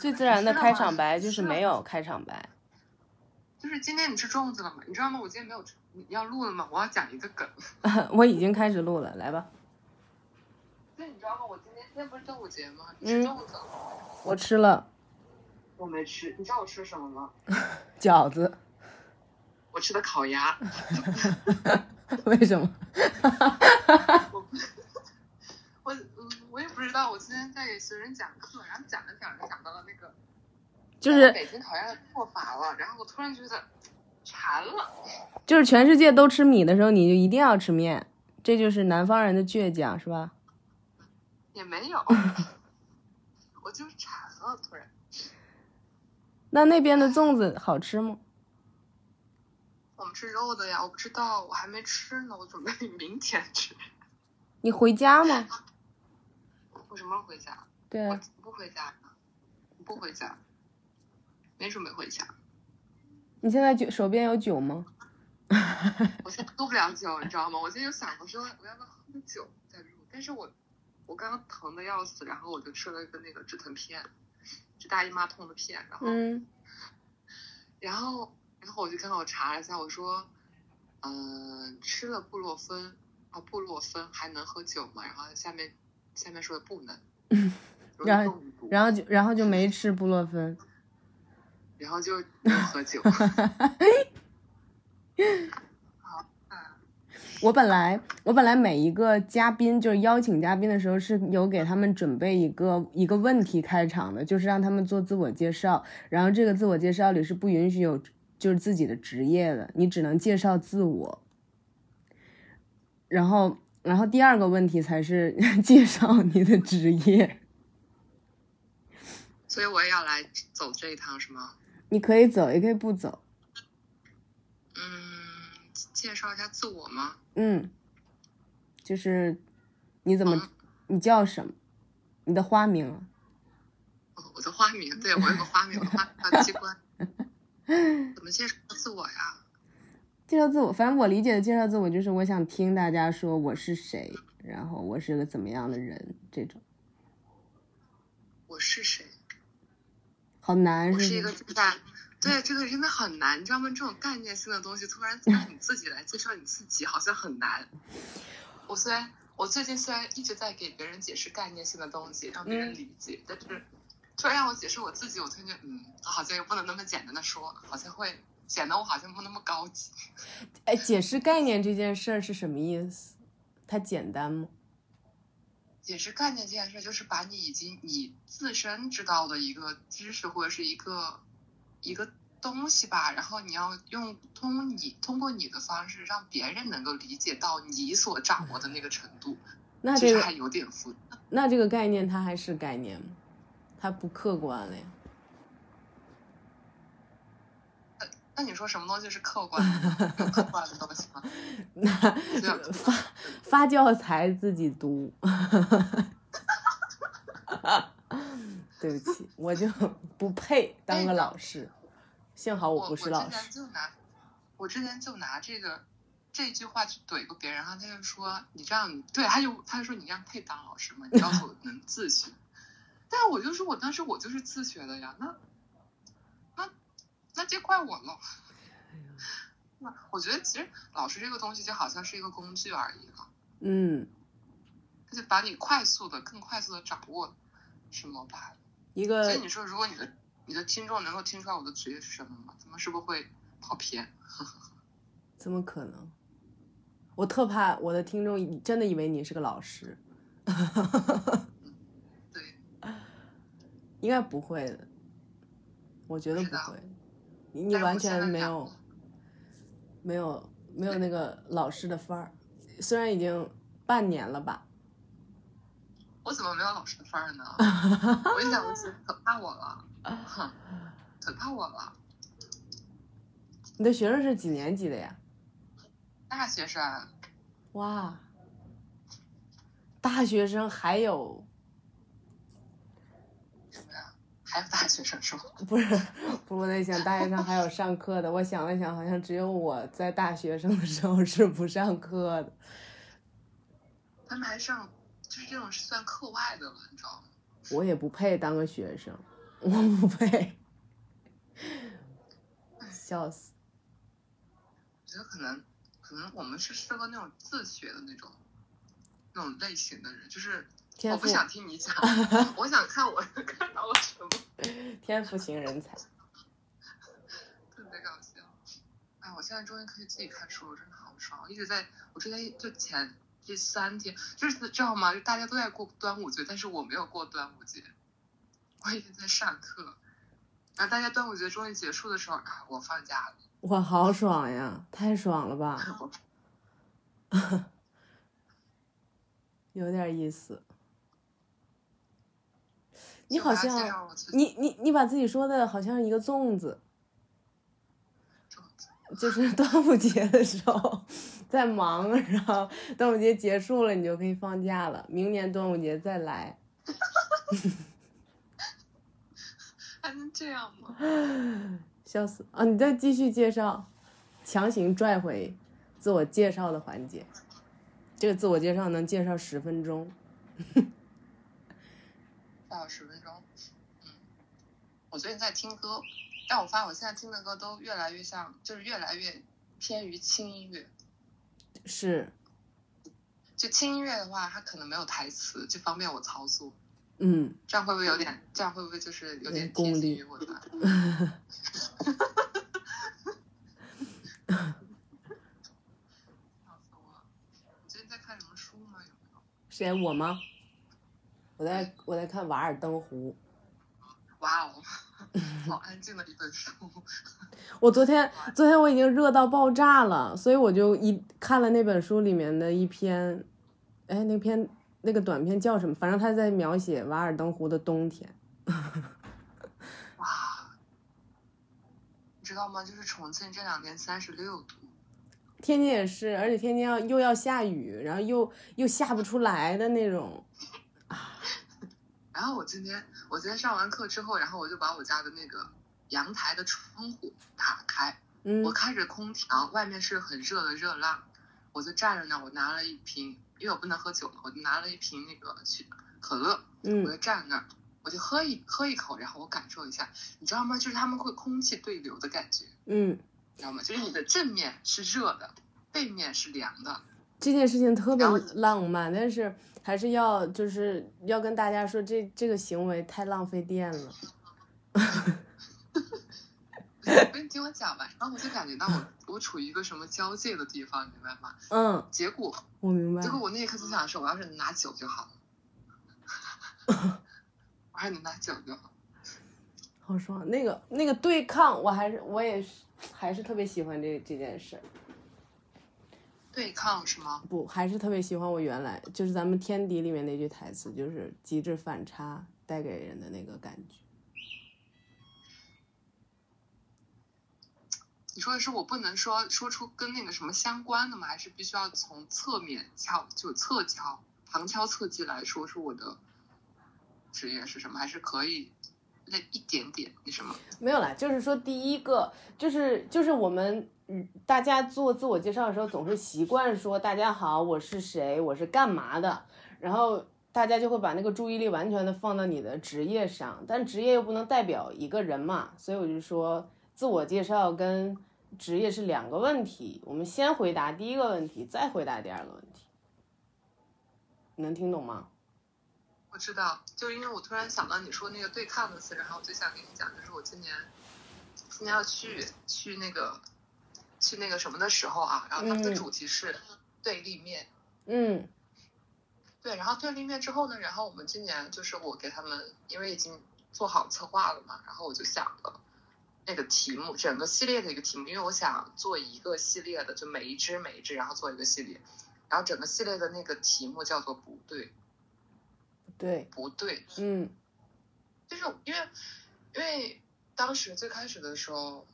最自然的开场白就是没有开场白。就是今天你吃粽子了吗？你知道吗？我今天没有吃。你要录了吗？我要讲一个梗。我已经开始录了，来吧。那，你知道吗？我今天今天不是端午节吗？你吃粽子了？我吃了。我没吃。你知道我吃什么吗？饺子。我吃的烤鸭。为什么？我今天在给学生讲课，然后讲着讲着讲到了那个。就是北京烤鸭的做法了，然后我突然觉得馋了。就是全世界都吃米的时候，你就一定要吃面，这就是南方人的倔强，是吧？也没有，我就是馋了，突然。那那边的粽子好吃吗？我们吃肉的呀，我不知道，我还没吃呢，我准备明天吃。你回家吗？我什么时候回家？对我不回家，不回家。没准备回家。你现在酒手边有酒吗？我现在喝不了酒，你知道吗？我今天就想我说我要不要喝个酒再录，但是我我刚刚疼的要死，然后我就吃了一个那个止疼片，就大姨妈痛的片，然后，然后然后我就刚好查了一下，我说，嗯，吃了布洛芬啊，布洛芬还能喝酒吗？然后下面下面说的不能，然后然后就然后就没吃布洛芬。然后就 喝酒。好，我本来我本来每一个嘉宾就是邀请嘉宾的时候是有给他们准备一个一个问题开场的，就是让他们做自我介绍。然后这个自我介绍里是不允许有就是自己的职业的，你只能介绍自我。然后然后第二个问题才是 介绍你的职业。所以我也要来走这一趟是吗？你可以走，也可以不走。嗯，介绍一下自我吗？嗯，就是你怎么，你叫什么？你的花名啊？哦，我的花名，对我有个花名，花花机关。怎么介绍自我呀？介绍自我，反正我理解的介绍自我就是我想听大家说我是谁，然后我是个怎么样的人，这种。我是谁？好难，我是一个在，对这个真的很难，你知道吗？这种概念性的东西，突然让你自己来介绍你自己，好像很难。我虽然我最近虽然一直在给别人解释概念性的东西，让别人理解，但是突然让我解释我自己，我突然觉得，嗯，好像又不能那么简单的说，好像会显得我好像不那么高级。哎，解释概念这件事儿是什么意思？它简单吗？解释概念这件事，就是把你已经你自身知道的一个知识或者是一个一个东西吧，然后你要用通你通过你的方式，让别人能够理解到你所掌握的那个程度。那这个还有点复杂。那这个概念它还是概念吗？它不客观了呀。那你说什么东西是客观的客观的东西吗？那发发教材自己读。对不起，我就不配当个老师。幸好我不是老师。我之前就拿我之前就拿这个这句话去怼过别人，然后他就说你这样对，他就他就说你这样配当老师吗？你告诉 我能自学。但我就说我当时我就是自学的呀，那。那就怪我了。那我觉得其实老师这个东西就好像是一个工具而已了。嗯。他就把你快速的、更快速的掌握什么吧。一个。所以你说，如果你的你的听众能够听出来我的职业是什么吗？他们是不是会跑偏？怎么可能？我特怕我的听众真的以为你是个老师。对。应该不会的。我觉得不会。你完全没有，没有没有那个老师的范儿，虽然已经半年了吧。我怎么没有老师的范儿呢？我一想，我可怕我了，可怕我了。你的学生是几年级的呀？大学生。哇，大学生还有。还有大学生是吗？不是，不是我在想大学生还有上课的。我想了想，好像只有我在大学生的时候是不上课的。他们还上，就是这种是算课外的了，你知道吗？我也不配当个学生。我不配，笑死。我觉得可能，可能我们是适合那种自学的那种，那种类型的人，就是我不想听你讲，我想看我看到了什么。天赋型人才，特别搞笑。哎，我现在终于可以自己看书了，真的好爽！一直在，我之前就前第三天，就是知道吗？就大家都在过端午节，但是我没有过端午节，我已经在上课。然后大家端午节终于结束的时候，啊，我放假了。哇，好爽呀！太爽了吧！有点意思。你好像，你你你把自己说的好像一个粽子，就是端午节的时候在忙，然后端午节结束了，你就可以放假了，明年端午节再来。还能这样吗？笑死啊！你再继续介绍，强行拽回自我介绍的环节。这个自我介绍能介绍十分钟。到十分钟。嗯，我最近在听歌，但我发现我现在听的歌都越来越像，就是越来越偏于轻音乐。是。就轻音乐的话，它可能没有台词，就方便我操作。嗯，这样会不会有点？这样会不会就是有点功利？我的。你最近在看什么书吗？有没有？谁？我吗？我在我在看《瓦尔登湖》。哇哦，好安静的一本书。我昨天昨天我已经热到爆炸了，所以我就一看了那本书里面的一篇，哎，那篇。那个短片叫什么？反正他在描写瓦尔登湖的冬天。哇，你知道吗？就是重庆这两天三十六度，天津也是，而且天津要又要下雨，然后又又下不出来的那种。然后我今天我今天上完课之后，然后我就把我家的那个阳台的窗户打开，嗯，我开着空调，外面是很热的热浪，我就站着那，我拿了一瓶。因为我不能喝酒了，我就拿了一瓶那个去可乐，嗯，我就站在那儿，我就喝一喝一口，然后我感受一下，你知道吗？就是他们会空气对流的感觉，嗯，知道吗？就是你的正面是热的，背面是凉的。这件事情特别浪漫，但是还是要就是要跟大家说，这这个行为太浪费电了。你听我讲吧，然后我就感觉到我 我处于一个什么交界的地方，你明白吗？嗯。结果我明白。结果我那一刻就想说，我要是能拿酒就好了。我还能拿酒就好。好爽，那个那个对抗，我还是我也是还是特别喜欢这这件事。对抗是吗？不，还是特别喜欢我原来就是咱们《天敌》里面那句台词，就是极致反差带给人的那个感觉。你说的是我不能说说出跟那个什么相关的吗？还是必须要从侧面敲就侧敲旁敲侧击来说是我的职业是什么？还是可以那一点点那什么？没有啦，就是说第一个就是就是我们大家做自我介绍的时候总是习惯说大家好我是谁我是干嘛的，然后大家就会把那个注意力完全的放到你的职业上，但职业又不能代表一个人嘛，所以我就说。自我介绍跟职业是两个问题，我们先回答第一个问题，再回答第二个问题。能听懂吗？我知道，就是因为我突然想到你说那个对抗的词，然后我就想跟你讲，就是我今年今年要去去那个去那个什么的时候啊，然后他们的主题是对立面。嗯。对，然后对立面之后呢，然后我们今年就是我给他们，因为已经做好策划了嘛，然后我就想了。那个题目，整个系列的一个题目，因为我想做一个系列的，就每一只每一只，然后做一个系列，然后整个系列的那个题目叫做不对，对，不对，嗯，就是因为因为当时最开始的时候，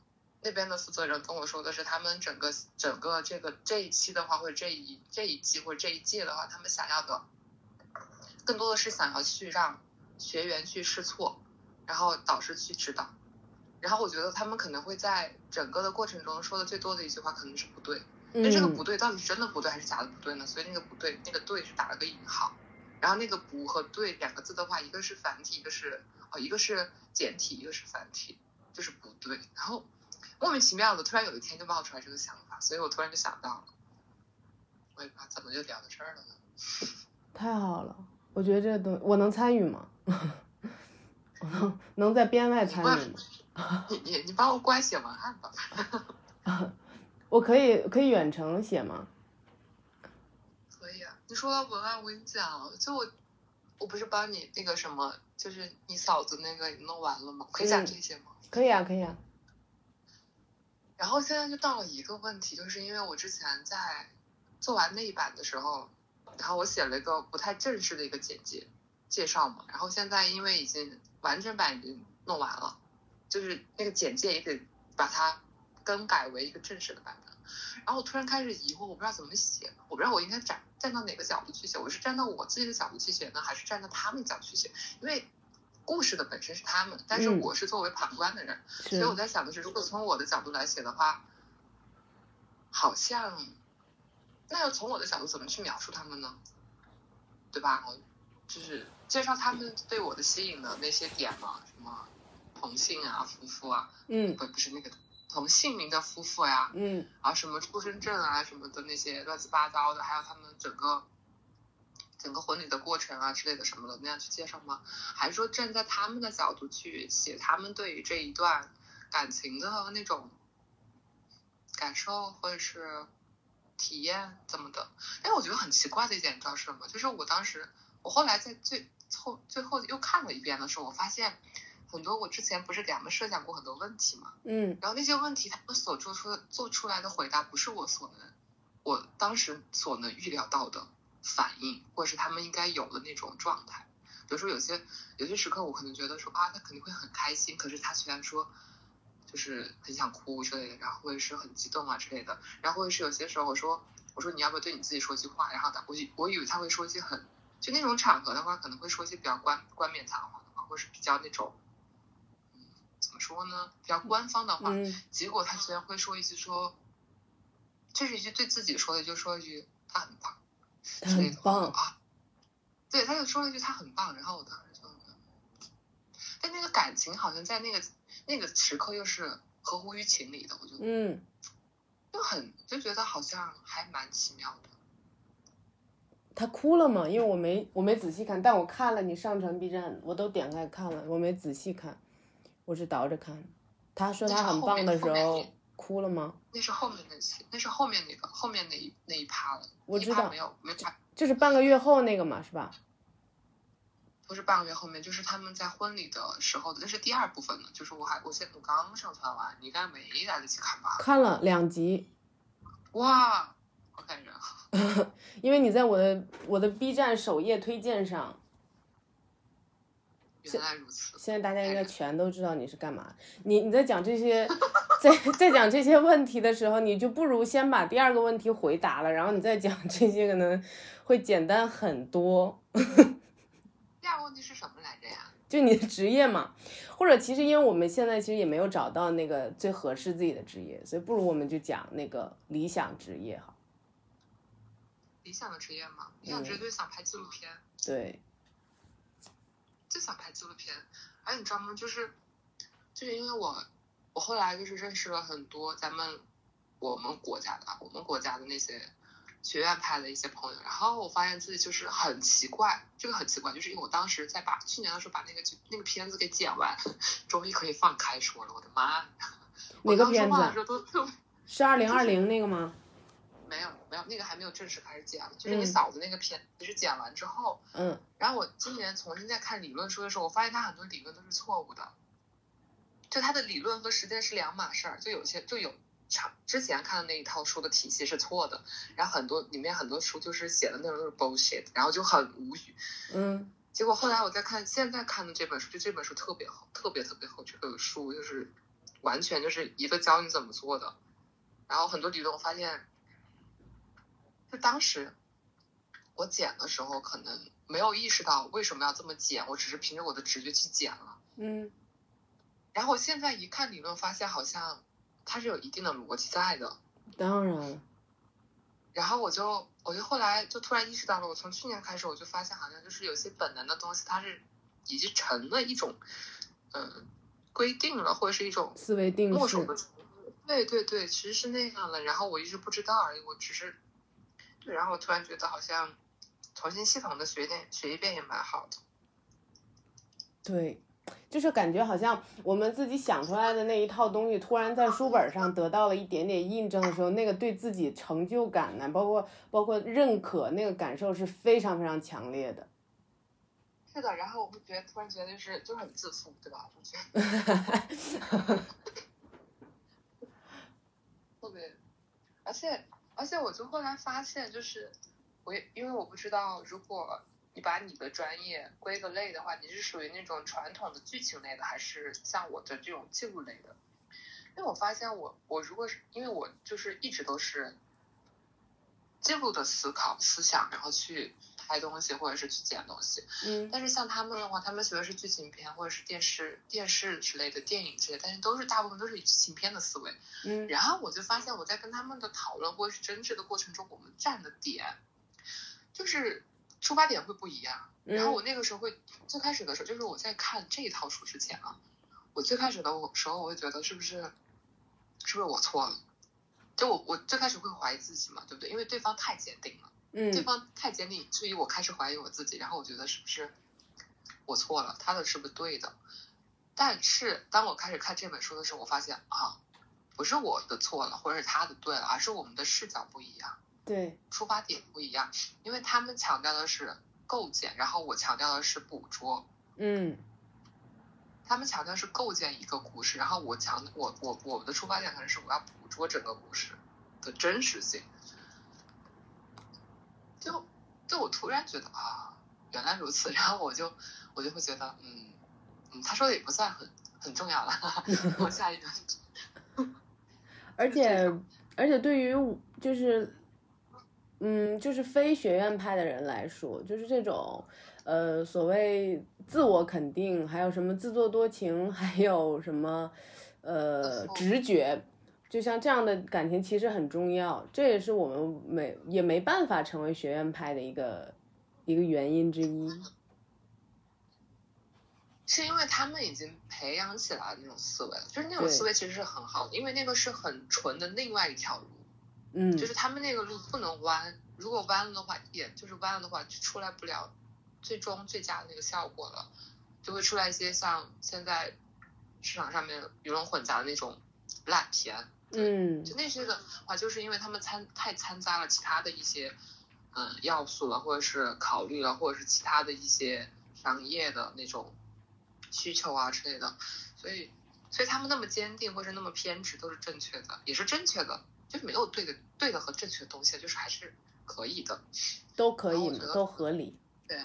那边的负责人跟我说的是，他们整个整个这个这一期的话，或者这一这一季或者这一届的话，他们想要的更多的是想要去让学员去试错，然后导师去指导。然后我觉得他们可能会在整个的过程中说的最多的一句话可能是不对，那这个不对到底是真的不对还是假的不对呢？所以那个不对，那个对是打了个引号，然后那个不和对两个字的话，一个是繁体，一个是哦，一个是简体，一个是繁体，就是不对。然后莫名其妙的，突然有一天就冒出来这个想法，所以我突然就想到了，我也不知道怎么就聊到这儿了呢。太好了，我觉得这个东我能参与吗？我能能在编外参与吗？你你你帮我乖写文案吧。我可以可以远程写吗？可以啊，你说到文案，我跟你讲，就我我不是帮你那个什么，就是你嫂子那个弄完了吗？可以讲这些吗？可以啊，可以啊。然后现在就到了一个问题，就是因为我之前在做完那一版的时候，然后我写了一个不太正式的一个简介介绍嘛，然后现在因为已经完整版已经弄完了，就是那个简介也得把它。更改为一个正式的版本，然后我突然开始疑惑，我不知道怎么写，我不知道我应该站站到哪个角度去写，我是站到我自己的角度去写呢，还是站到他们角度去写？因为故事的本身是他们，但是我是作为旁观的人，所以我在想的是，如果从我的角度来写的话，好像那要从我的角度怎么去描述他们呢？对吧？就是介绍他们对我的吸引的那些点嘛，什么同性啊、夫妇啊，嗯，不不是那个。同姓名的夫妇呀，嗯，啊什么出生证啊什么的那些乱七八糟的，还有他们整个整个婚礼的过程啊之类的什么的那样去介绍吗？还是说站在他们的角度去写他们对于这一段感情的那种感受或者是体验怎么的？哎，我觉得很奇怪的一点，你知道是什么？就是我当时我后来在最后最后又看了一遍的时候，我发现。很多我之前不是给他们设想过很多问题嘛，嗯，然后那些问题他们所做出做出来的回答不是我所能，我当时所能预料到的反应，或者是他们应该有的那种状态。比如说有些有些时刻我可能觉得说啊他肯定会很开心，可是他虽然说就是很想哭之类的，然后或者是很激动啊之类的，然后或者是有些时候我说我说你要不要对你自己说句话，然后他我我以为他会说一些很就那种场合的话可能会说一些比较冠冠冕堂皇的话，或者是比较那种。怎么说呢？比较官方的话，结果他居然会说一句说，这是一句对自己说的，就说一句他很棒，很棒啊。对，他就说了一句他很棒，然后我当时就，但那个感情好像在那个那个时刻又是合乎于情理的，我就嗯，就很就觉得好像还蛮奇妙的。他哭了吗？因为我没我没仔细看，但我看了你上传 B 站，我都点开看了，我没仔细看。我是倒着看，他说他很棒的时候哭了吗？那是后面那期，那是后面那个后面那一那一趴了。我知道没有没拍，就是半个月后那个嘛，是吧？不是半个月后面，就是他们在婚礼的时候的，那是第二部分的。就是我还我现我刚上传完，你应该没来得及看吧？看了两集。哇，我感人。因为你在我的我的 B 站首页推荐上。原来如此。现在大家应该全都知道你是干嘛。你你在讲这些，在在讲这些问题的时候，你就不如先把第二个问题回答了，然后你再讲这些，可能会简单很多。第二个问题是什么来着呀？就你的职业嘛，或者其实因为我们现在其实也没有找到那个最合适自己的职业，所以不如我们就讲那个理想职业哈。理想的职业嘛，理想职业就是想拍纪录片。对。就想拍纪录片，哎，你知道吗？就是，就是因为我，我后来就是认识了很多咱们我们国家的，我们国家的那些学院派的一些朋友，然后我发现自己就是很奇怪，这个很奇怪，就是因为我当时在把去年的时候把那个那个片子给剪完，终于可以放开说了，我的妈！哪个片子？是二零二零那个吗？没有没有，那个还没有正式开始剪，就是你嫂子那个片，其实剪完之后，嗯，然后我今年重新再看理论书的时候，我发现他很多理论都是错误的，就他的理论和实践是两码事儿，就有些就有长之前看的那一套书的体系是错的，然后很多里面很多书就是写的内容都是 bullshit，然后就很无语，嗯，结果后来我再看现在看的这本书，就这本书特别好，特别特别好，这个书就是完全就是一个教你怎么做的，然后很多理论我发现。就当时我剪的时候，可能没有意识到为什么要这么剪，我只是凭着我的直觉去剪了。嗯。然后现在一看理论，发现好像它是有一定的逻辑在的。当然。然后我就，我就后来就突然意识到了，我从去年开始我就发现，好像就是有些本能的东西，它是已经成了一种嗯规定了，或者是一种思维定式。对对对，其实是那样的。然后我一直不知道而已，我只是对，然后我突然觉得好像重新系统的学点学一遍也蛮好的。对。就是感觉好像我们自己想出来的那一套东西，突然在书本上得到了一点点印证的时候，那个对自己成就感呢，包括包括认可那个感受是非常非常强烈的。是的，然后我会觉得突然觉得就是就很自负，对吧？特别，而且而且我就后来发现，就是我也因为我不知道如果。你把你的专业归个类的话，你是属于那种传统的剧情类的，还是像我的这种记录类的？因为我发现我我如果是因为我就是一直都是记录的思考思想，然后去拍东西或者是去剪东西。嗯。但是像他们的话，他们学的是剧情片或者是电视电视之类的电影之类，但是都是大部分都是以剧情片的思维。嗯。然后我就发现我在跟他们的讨论或者是争执的过程中，我们站的点就是。出发点会不一样，然后我那个时候会最开始的时候，就是我在看这一套书之前啊，我最开始的时候我会觉得是不是是不是我错了？就我我最开始会怀疑自己嘛，对不对？因为对方太坚定了，嗯，对方太坚定，所以我开始怀疑我自己，然后我觉得是不是我错了，他的是不是对的？但是当我开始看这本书的时候，我发现啊，不是我的错了，或者是他的对了，而是我们的视角不一样。对，出发点不一样，因为他们强调的是构建，然后我强调的是捕捉。嗯，他们强调是构建一个故事，然后我强我我我的出发点可能是我要捕捉整个故事的真实性。就就我突然觉得啊，原来如此，然后我就我就会觉得嗯嗯，他说的也不算很很重要了，我下一个。而且而且对于就是。嗯，就是非学院派的人来说，就是这种，呃，所谓自我肯定，还有什么自作多情，还有什么，呃，直觉，就像这样的感情其实很重要，这也是我们没也没办法成为学院派的一个一个原因之一。是因为他们已经培养起来那种思维了，就是那种思维其实是很好的，因为那个是很纯的另外一条路。嗯，就是他们那个路不能弯，如果弯了的话，也就是弯了的话，就出来不了最终最佳的那个效果了，就会出来一些像现在市场上面鱼龙混杂的那种烂片。嗯，就那些的话，就是因为他们掺太掺杂了其他的一些嗯要素了，或者是考虑了，或者是其他的一些商业的那种需求啊之类的，所以所以他们那么坚定或者那么偏执都是正确的，也是正确的。就是没有对的、对的和正确的东西，就是还是可以的，都可以，都合理。对，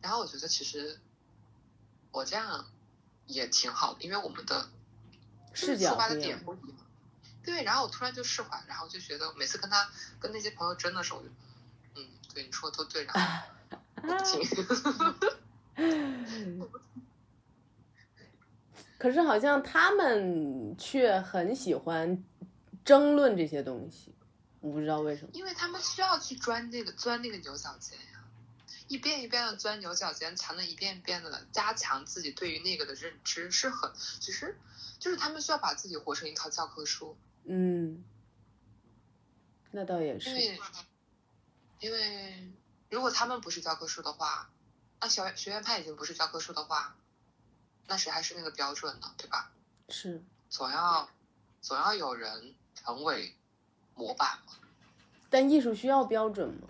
然后我觉得其实我这样也挺好的，因为我们的视角出发的点不一样。对，然后我突然就释怀，然后就觉得每次跟他跟那些朋友争的时候，嗯，对你说的都对，然后 我不听。可是好像他们却很喜欢。争论这些东西，我不知道为什么，因为他们需要去钻那个钻那个牛角尖呀，一遍一遍的钻牛角尖，才能一遍一遍的加强自己对于那个的认知，是很，其实就是他们需要把自己活成一套教科书。嗯，那倒也是。因为，因为如果他们不是教科书的话，那学学院派已经不是教科书的话，那谁还是那个标准呢？对吧？是，总要总要有人。成为模板嘛？但艺术需要标准吗？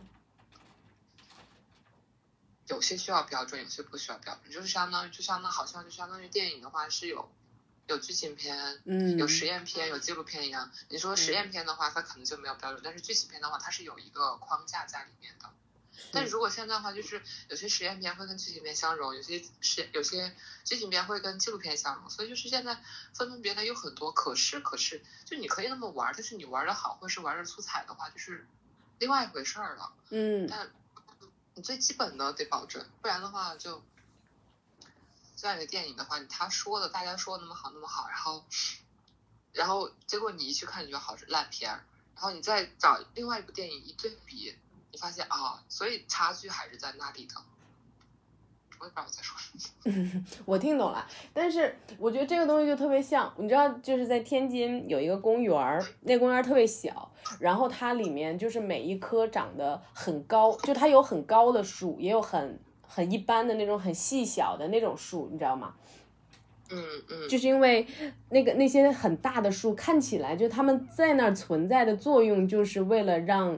有些需要标准，有些不需要标准。就是相当于，就相当好像就相当于电影的话是有有剧情片，嗯，有实验片，有纪录片一样。你说实验片的话，它可能就没有标准，但是剧情片的话，它是有一个框架在里面的。但如果现在的话，就是有些实验片会跟剧情片相融，有些实有些剧情片会跟纪录片相融，所以就是现在分门别类有很多。可是可是，就你可以那么玩，但是你玩的好，或者是玩的出彩的话，就是另外一回事儿了。嗯。但你最基本的得保证，不然的话就这样一个电影的话，他说的大家说那么好那么好，然后然后结果你一去看你就好是烂片儿，然后你再找另外一部电影一对比。你发现啊，所以差距还是在那里的。我也不知道我在说什么。我听懂了，但是我觉得这个东西就特别像，你知道，就是在天津有一个公园儿，那公园儿特别小，然后它里面就是每一棵长得很高，就它有很高的树，也有很很一般的那种很细小的那种树，你知道吗？嗯嗯，就是因为那个那些很大的树看起来，就它们在那儿存在的作用，就是为了让，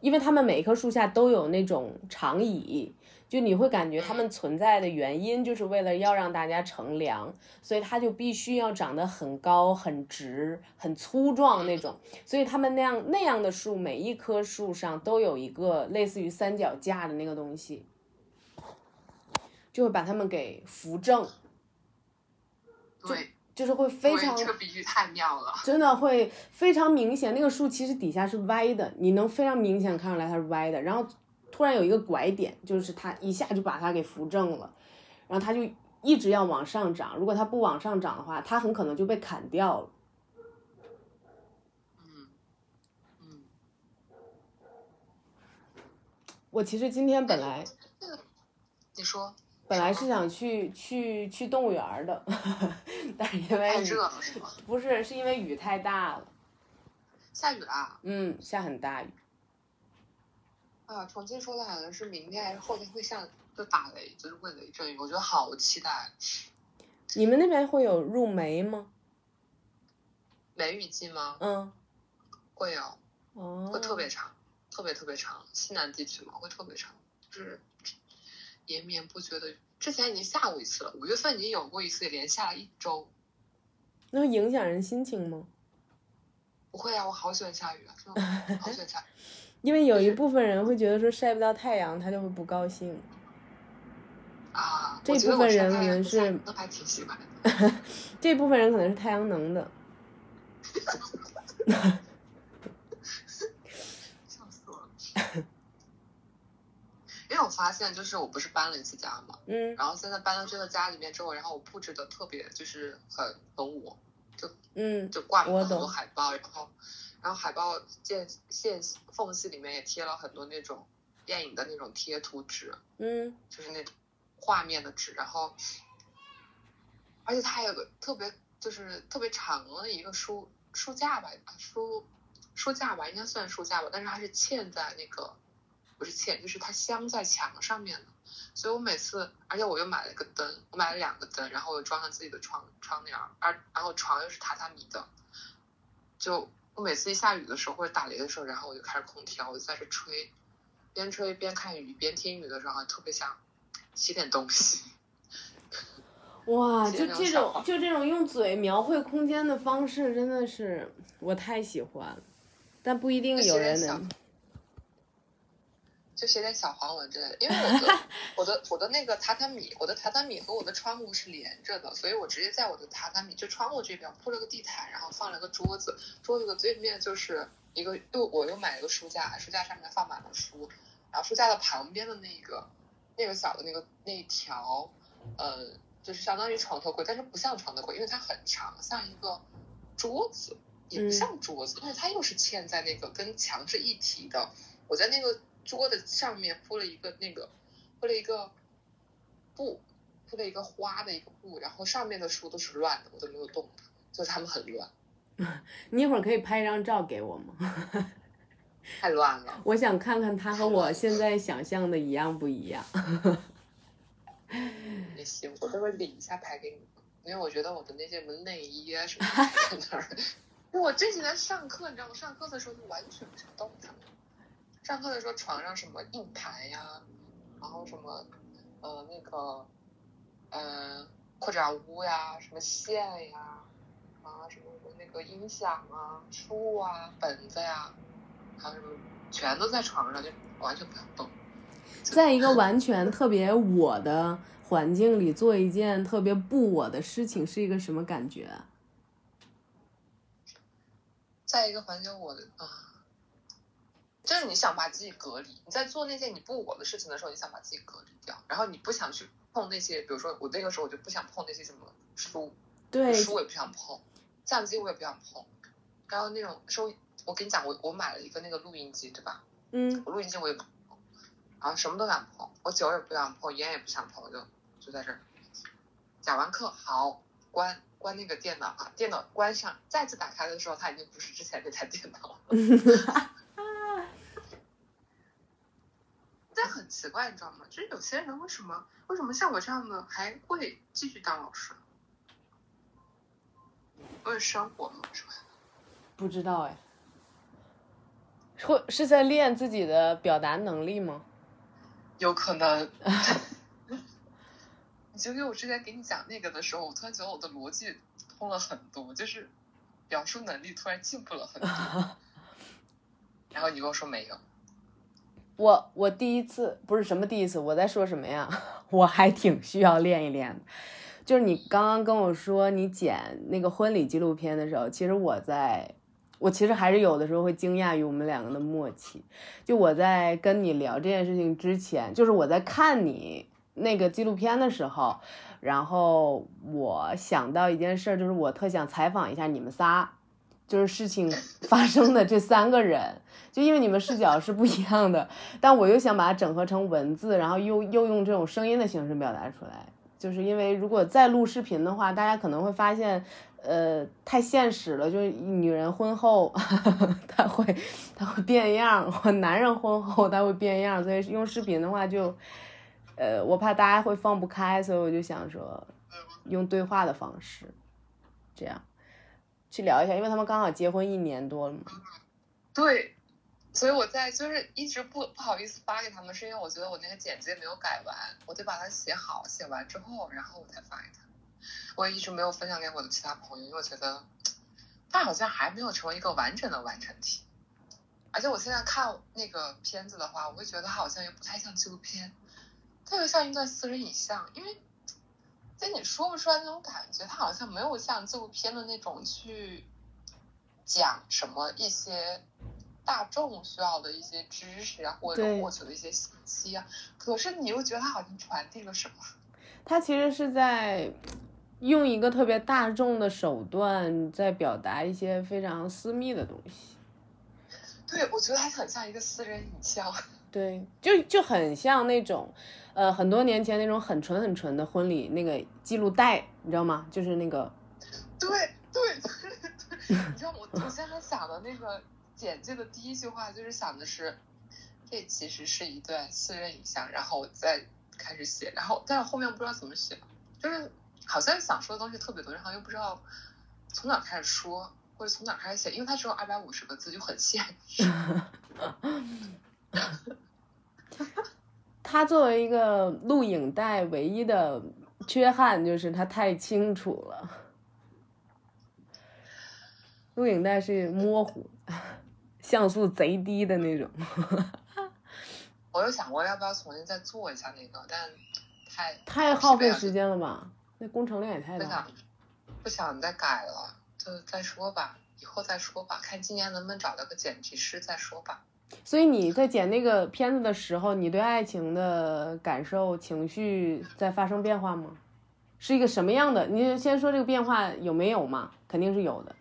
因为它们每一棵树下都有那种长椅，就你会感觉它们存在的原因，就是为了要让大家乘凉，所以它就必须要长得很高、很直、很粗壮那种。所以它们那样那样的树，每一棵树上都有一个类似于三脚架的那个东西，就会把它们给扶正。对，就是会非常这个比喻太妙了，真的会非常明显。那个树其实底下是歪的，你能非常明显看出来它是歪的。然后突然有一个拐点，就是它一下就把它给扶正了，然后它就一直要往上涨。如果它不往上涨的话，它很可能就被砍掉了。嗯嗯，我其实今天本来你说本来是想去去去动物园儿的，但是因为雨热了是吗？不是是因为雨太大了，下雨啦！嗯，下很大雨。啊，重庆说的好像是明天还是后天会下，就打雷，就是会雷阵雨，我觉得好期待。你们那边会有入梅吗？梅雨季吗？嗯，会有，哦，会特别长，特别特别长。西南地区嘛，会特别长，就是延绵不绝的。之前已经下过一次了，五月份已经有过一次，连下了一周。那会影响人心情吗？不会啊，我好喜欢下雨啊，真的好喜欢下雨。因为有一部分人会觉得说晒不到太阳，他就会不高兴。啊，这部分人可能是阳不晒都还挺喜欢的。这部分人可能是太阳能的，笑死我了。因为我发现，就是我不是搬了一次家嘛，嗯。然后现在搬到这个家里面之后，然后我布置的特别就是很很我，就嗯就挂了很多海报，然后然后海报间线缝隙里面也贴了很多那种电影的那种贴图纸，嗯。就是那种画面的纸，然后而且它还有个特别就是特别长的一个书书架吧，书书架吧，应该算书架吧，但是它是嵌在那个不是嵌，就是它镶在墙上面的。所以我每次，而且我又买了一个灯，我买了两个灯，然后我又装上自己的窗窗帘儿，而然后床又是榻榻米的，就我每次一下雨的时候或者打雷的时候，然后我就开着空调，我就在这吹，边吹边看雨边听雨的时候，特别想写点东西。哇，就这种就这种用嘴描绘空间的方式，真的是我太喜欢了，但不一定有人能。就写点小黄文之类的，因为我的 我的我的那个榻榻米，我的榻榻米和我的窗户是连着的，所以我直接在我的榻榻米就窗户这边铺了个地毯，然后放了个桌子，桌子的对面就是一个又我又买了个书架，书架上面放满了书，然后书架的旁边的那个那个小的那个那一条，呃，就是相当于床头柜，但是不像床头柜，因为它很长，像一个桌子，也不嗯像桌子，但是它又是嵌在那个跟墙是一体的。我在那个桌子上面铺了一个那个铺了一个布，铺了一个花的一个布，然后上面的书都是乱的，我都没有动它，就是它们很乱，你一会儿可以拍一张照给我吗？太乱了。我想看看它和我现在想象的一样不一样。也行，我待会儿理一下拍给你，因为我觉得我的那些什么内衣啊什么的在那儿。我这几天上课，你知道吗？上课的时候就完全不想动它们。上课的时候床上什么硬盘呀，然后什么呃那个呃扩展坞呀，什么线呀，啊什么那个音响啊、书啊、本子呀，还有什么全都在床上，就完全不想动。在一个完全特别我的环境里做一件特别不我的事情，是一个什么感觉啊？在一个环境，我的啊，就是你想把自己隔离。你在做那件你不我的事情的时候，你想把自己隔离掉，然后你不想去碰那些，比如说我那个时候我就不想碰那些什么书，对，书我也不想碰，相机我也不想碰，然后那种收，我跟你讲，我我买了一个那个录音机，对吧？嗯我录音机我也不碰，然后什么都想碰，我酒也不想碰，烟也不想碰，我就就在这儿。讲完课好，关关那个电脑啊，电脑关上，再次打开的时候，它已经不是之前那台电脑了。但很奇怪，你知道吗？就是有些人为什么为什么像我这样的还会继续当老师？为了生活吗？是吧？不知道哎，会是在练自己的表达能力吗？有可能。你就因为我之前给你讲那个的时候，我突然觉得我的逻辑通了很多，就是表述能力突然进步了很多。然后你跟我说没有。我我第一次不是什么第一次，我在说什么呀？我还挺需要练一练的。就是你刚刚跟我说你剪那个婚礼纪录片的时候，其实我在，我其实还是有的时候会惊讶于我们两个的默契。就我在跟你聊这件事情之前，就是我在看你那个纪录片的时候，然后我想到一件事，就是我特想采访一下你们仨，就是事情发生的这三个人。就因为你们视角是不一样的，但我又想把它整合成文字，然后又又用这种声音的形式表达出来。就是因为如果再录视频的话，大家可能会发现，呃，太现实了。就是女人婚后，她会她会变样；或男人婚后，他会变样。所以用视频的话，就，呃，我怕大家会放不开，所以我就想说，用对话的方式，这样去聊一下，因为他们刚好结婚一年多了嘛。对。所以我在就是一直不不好意思发给他们，是因为我觉得我那个简介没有改完，我得把它写好，写完之后，然后我才发给他。我也一直没有分享给我的其他朋友，因为我觉得它好像还没有成为一个完整的完成体。而且我现在看那个片子的话，我会觉得它好像又不太像纪录片，特别像一段私人影像，因为在你说不出来那种感觉，它好像没有像纪录片的那种去讲什么一些。大众需要的一些知识啊，或者获取的一些信息啊，可是你又觉得他好像传递了什么？他其实是在用一个特别大众的手段，在表达一些非常私密的东西。对，我觉得它很像一个私人影像。对，就就很像那种，呃，很多年前那种很纯很纯的婚礼那个记录带，你知道吗？就是那个。对对对对，你知道我我现在想的那个。简介的第一句话就是想的是，这其实是一段私人影像，然后我再开始写，然后但是后面不知道怎么写，就是好像想说的东西特别多，然后又不知道从哪开始说，或者从哪开始写，因为它只有二百五十个字，就很限制。他作为一个录影带唯一的缺憾就是它太清楚了，录影带是模糊。像素贼低的那种，我有想过要不要重新再做一下那个，但太太耗费时间了吧？那工程量也太大。不想不想再改了，就再说吧，以后再说吧，看今年能不能找到个剪辑师再说吧。所以你在剪那个片子的时候，你对爱情的感受、情绪在发生变化吗？是一个什么样的？你先说这个变化有没有嘛？肯定是有的。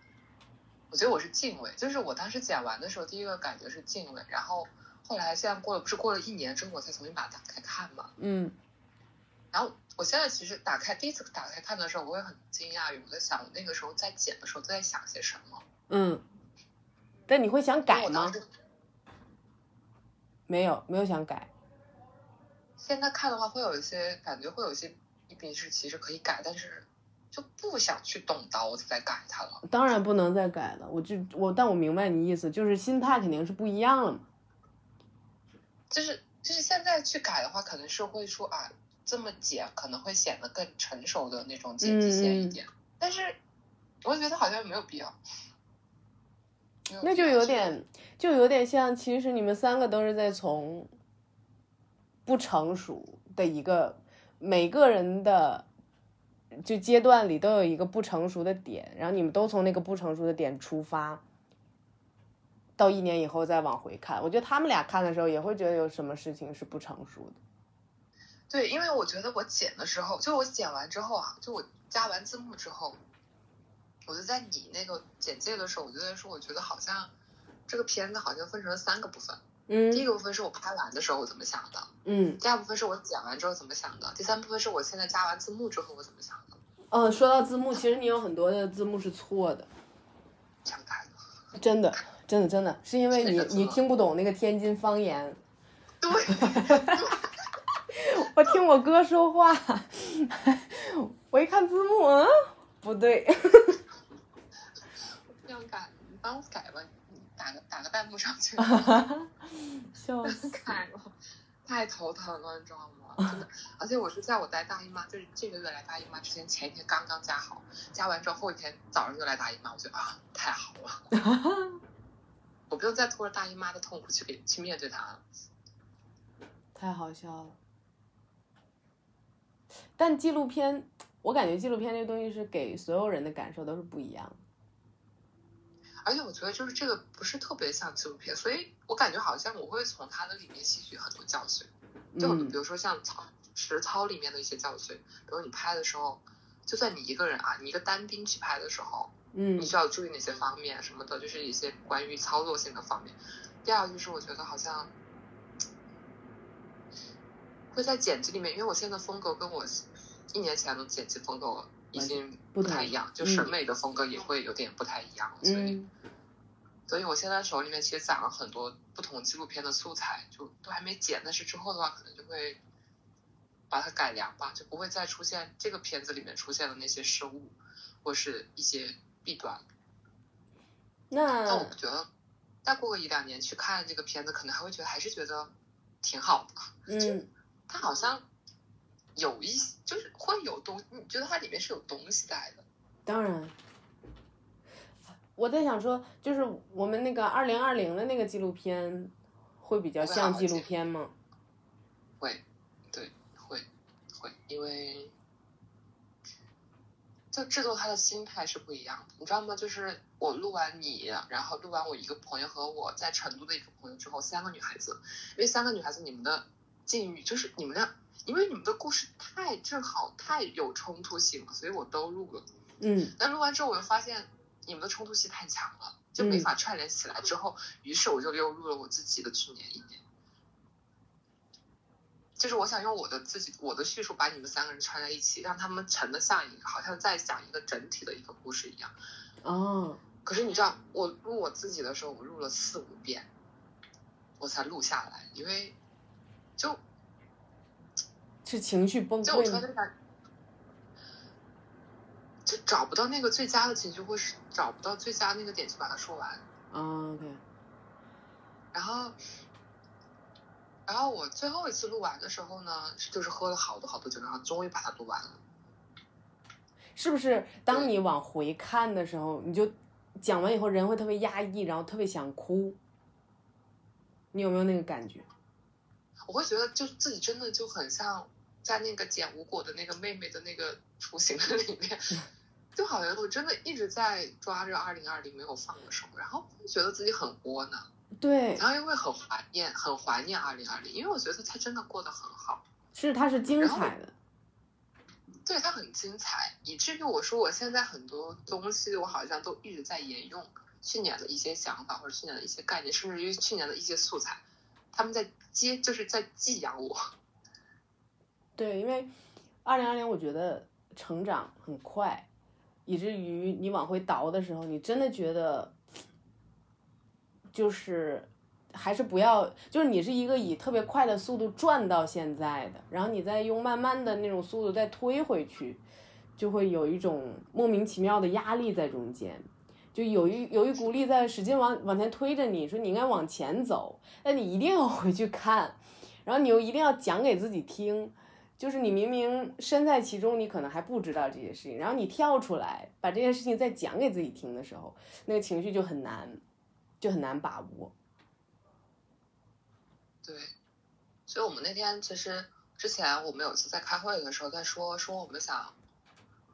我觉得我是敬畏，就是我当时剪完的时候，第一个感觉是敬畏，然后后来现在过了，不是过了一年之后，我才重新把它打开看嘛。嗯。然后我现在其实打开第一次打开看的时候，我也很惊讶我在想，那个时候在剪的时候都在想些什么。嗯。但你会想改吗？没有，没有想改。现在看的话，会有一些感觉，会有一些一笔是其实可以改，但是。就不想去动刀子再改它了。当然不能再改了，我就我，但我明白你意思，就是心态肯定是不一样了嘛。就是就是现在去改的话，可能是会说啊，这么剪可能会显得更成熟的那种剪辑线一点。但是我觉得好像没有必要。那就有点就有点像，其实你们三个都是在从不成熟的一个每个人的。就阶段里都有一个不成熟的点，然后你们都从那个不成熟的点出发，到一年以后再往回看，我觉得他们俩看的时候也会觉得有什么事情是不成熟的。对，因为我觉得我剪的时候，就我剪完之后啊，就我加完字幕之后，我就在你那个简介的时候，我就在说，我觉得好像这个片子好像分成了三个部分，嗯第一个部分是我拍完的时候我怎么想的，嗯第二部分是我剪完之后怎么想的，第三部分是我现在加完字幕之后我怎么想的。嗯，说到字幕，其实你有很多的字幕是错的，想改了。真的真的真的是因为你你听不懂那个天津方言。对，我听我哥说话，我一看字幕，嗯，不对。帮我改吧，你打个打个弹幕上去。笑死！改了，太头疼了，你知道吗？真的，而且我是在我来大姨妈，就是这个月来大姨妈之前，前一天刚刚加好，加完之后后一天早上就来大姨妈，我觉得啊，太好了，我不用再拖着大姨妈的痛苦去给去面对它了。太好笑了。但纪录片，我感觉纪录片这个东西是给所有人的感受都是不一样的。而且我觉得就是这个不是特别像纪录片，所以我感觉好像我会从它的里面吸取很多教训。就嗯比如说像操实操里面的一些教训，比如你拍的时候，就算你一个人啊，你一个单兵去拍的时候，嗯你需要注意哪些方面什么的，就是一些关于操作性的方面。第二就是我觉得好像会在剪辑里面，因为我现在的风格跟我一年前的剪辑风格已经不太一样，就嗯审美的风格也会有点不太一样，所以。嗯所以我现在手里面其实攒了很多不同纪录片的素材，就都还没剪，但是之后的话可能就会把它改良吧，就不会再出现这个片子里面出现的那些失误，或是一些弊端。那我觉得再过个一两年去看这个片子，可能还会觉得还是觉得挺好的。嗯它好像有一些就是会有东，你觉得它里面是有东西在的。当然，我在想说，就是我们那个二零二零的那个纪录片，会比较像纪录片吗？会，对，会，会，因为就制作他的心态是不一样的，你知道吗？就是我录完你，然后录完我一个朋友和我在成都的一个朋友之后，三个女孩子，因为三个女孩子你们的境遇就是你们俩，因为你们的故事太正好太有冲突性了，所以我都录了。嗯但录完之后，我又发现你们的冲突性太强了，就没法串联起来。之后，于是我就又录了我自己的去年一年。就是我想用我的自己我的叙述把你们三个人串在一起，让他们成的像一个好像在讲一个整体的一个故事一样。哦，可是你知道，我录我自己的时候，我录了四五遍，我才录下来，因为就是情绪崩溃就，就找不到那个最佳的情绪，或是找不到最佳那个点去把它说完。啊，OK，然后，然后我最后一次录完的时候呢，就是喝了好多好多酒，然后终于把它录完了。是不是当你往回看的时候，你就讲完以后人会特别压抑，然后特别想哭？你有没有那个感觉？我会觉得，就自己真的就很像在那个捡无果的那个妹妹的那个雏形的里面，就好像我真的一直在抓着二零二零没有放的手，然后觉得自己很窝囊，对，然后又会很怀念，很怀念二零二零，因为我觉得他真的过得很好。是他是精彩的。对他很精彩，以至于我说我现在很多东西我好像都一直在沿用去年的一些想法或者去年的一些概念，甚至于去年的一些素材，他们在接就是在寄养我。对，因为二零二零我觉得成长很快，以至于你往回倒的时候，你真的觉得就是还是不要，就是你是一个以特别快的速度转到现在的，然后你再用慢慢的那种速度再推回去，就会有一种莫名其妙的压力在中间。就有一有一股力在使劲往往前推着你，说你应该往前走，但你一定要回去看，然后你又一定要讲给自己听，就是你明明身在其中，你可能还不知道这些事情，然后你跳出来把这件事情再讲给自己听的时候，那个情绪就很难，就很难把握。对，所以我们那天其实之前我们有一次在开会的时候在说说我们想，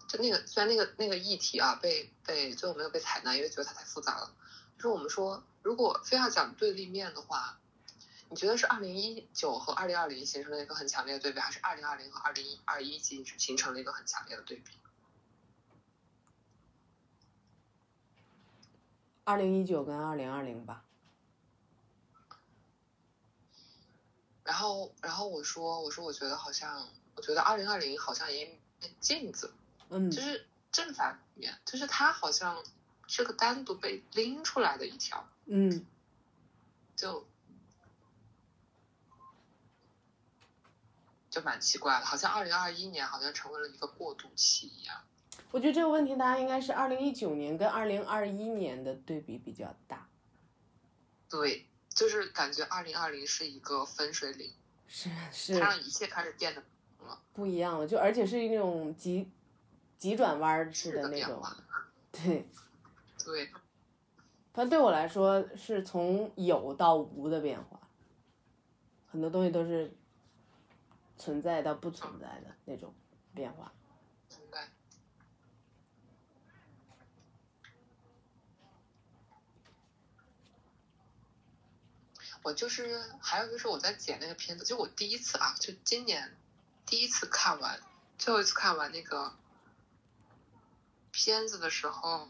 就那个虽然那个那个议题啊被被最后没有被采纳，因为觉得它太复杂了，就是我们说如果非要讲对立面的话，你觉得是二零一九和二零二零形成了一个很强烈的对比，还是二零二零和二零二一形形成了一个很强烈的对比？二零一九跟二零二零吧，然后然后我说我说我觉得好像我觉得二零二零好像一面镜子，嗯。就是正反面，就是它好像是个单独被拎出来的一条，嗯。就就蛮奇怪的，好像二零二一年好像成为了一个过渡期一样。我觉得这个问题大家应该是二零一九年跟二零二一年的对比比较大，对，就是感觉二零二零是一个分水岭，是是它是让一切开始变得不一样了，就而且是那种急急转弯儿式的的那种。对，对，它对我来说是从有到无的变化，很多东西都是存在到不存在的那种变化。明白。我就是还有就是我在剪那个片子，就我第一次啊，就今年第一次看完，最后一次看完那个片子的时候，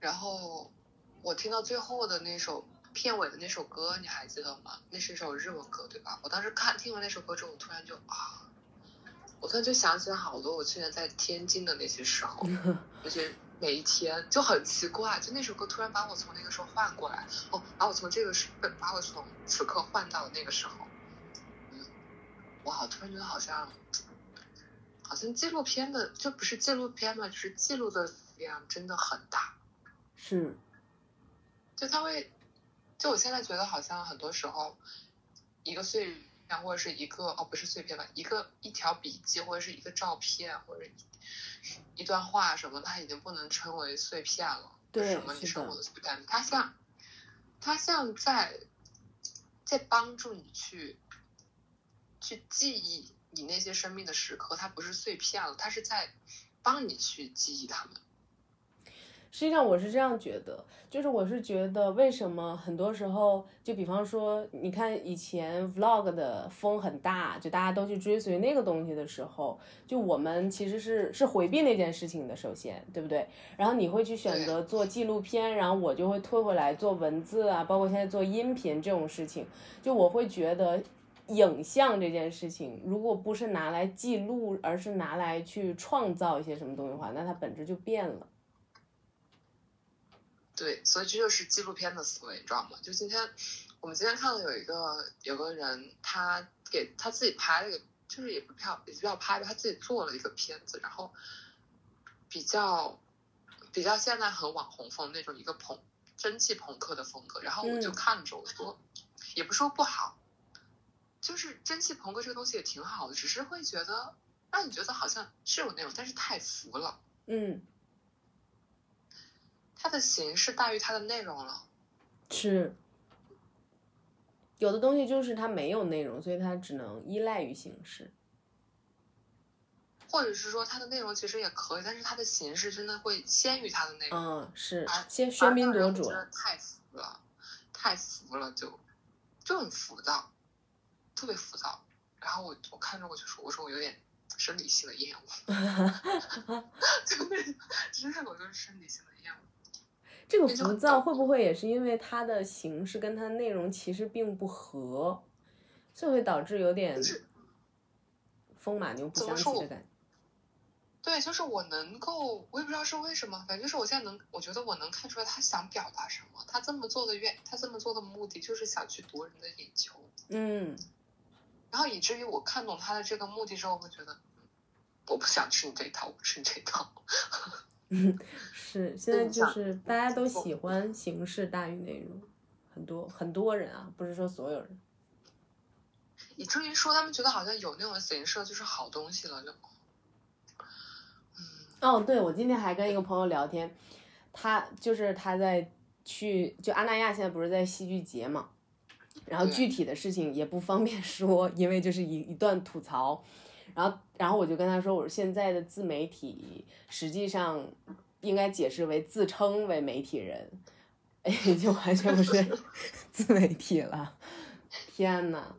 然后我听到最后的那首片尾的那首歌，你还记得吗？那是一首日文歌，对吧？我当时看听完那首歌之后，我突然就啊，我突然就想起了好多我去年在天津的那些时候，那些每一天就很奇怪，就那首歌突然把我从那个时候换过来，哦，把我从这个时把我从此刻换到了那个时候，嗯，我好突然觉得好像，好像纪录片的就不是纪录片嘛，就是记录的量真的很大，是，就它会，就我现在觉得好像很多时候，一个碎片或者是一个哦不是碎片吧，一个一条笔记或者是一个照片或者一一段话什么，它已经不能称为碎片了。对什么你生活的碎片，它像，它像在，在帮助你去，去记忆你那些生命的时刻，它不是碎片了，它是在帮你去记忆它们。实际上我是这样觉得，就是我是觉得为什么很多时候，就比方说，你看以前 vlog 的风很大，就大家都去追随那个东西的时候，就我们其实是是回避那件事情的，首先，对不对？然后你会去选择做纪录片，然后我就会退回来做文字啊，包括现在做音频这种事情，就我会觉得。影像这件事情，如果不是拿来记录，而是拿来去创造一些什么东西的话，那它本质就变了。对，所以这就是纪录片的思维，你知道吗？就今天我们今天看到有一个有个人，他给他自己拍了一个，就是也不票也不叫拍吧，他自己做了一个片子，然后比较比较现在很网红风那种一个朋蒸汽朋克的风格，然后我就嗯看着我说，也不说不好，就是蒸汽朋克这个东西也挺好的，只是会觉得让你觉得好像是有那种，但是太浮了。嗯，它的形式大于它的内容了。是，有的东西就是它没有内容，所以它只能依赖于形式。或者是说它的内容其实也可以，但是它的形式真的会先于它的内容。嗯，是先喧宾夺主太浮了，太浮了就就很浮躁，特别浮躁。然后我我看着我就说，我说我有点生理性的厌恶，就那真的我就是生理性的。这个浮躁会不会也是因为它的形式跟它的内容其实并不合，所以会导致有点风马牛不相及的感觉？对，就是我能够，我也不知道是为什么，反正就是我现在能，我觉得我能看出来他想表达什么。他这么做的愿，他这么做的目的就是想去夺人的眼球。嗯，然后以至于我看懂他的这个目的之后，我会觉得，嗯我不想吃你这一套，我不吃你这一套。是现在就是大家都喜欢形式大于内容，很多很多人啊，不是说所有人。以至于说他们觉得好像有那种形式就是好东西了，就，嗯，哦，对，我今天还跟一个朋友聊天，他就是他在去就阿那亚现在不是在戏剧节嘛，然后具体的事情也不方便说，因为就是一一段吐槽，然后然后我就跟他说，我说现在的自媒体实际上应该解释为自称为媒体人，哎，就完全不是 自媒体了，天呐，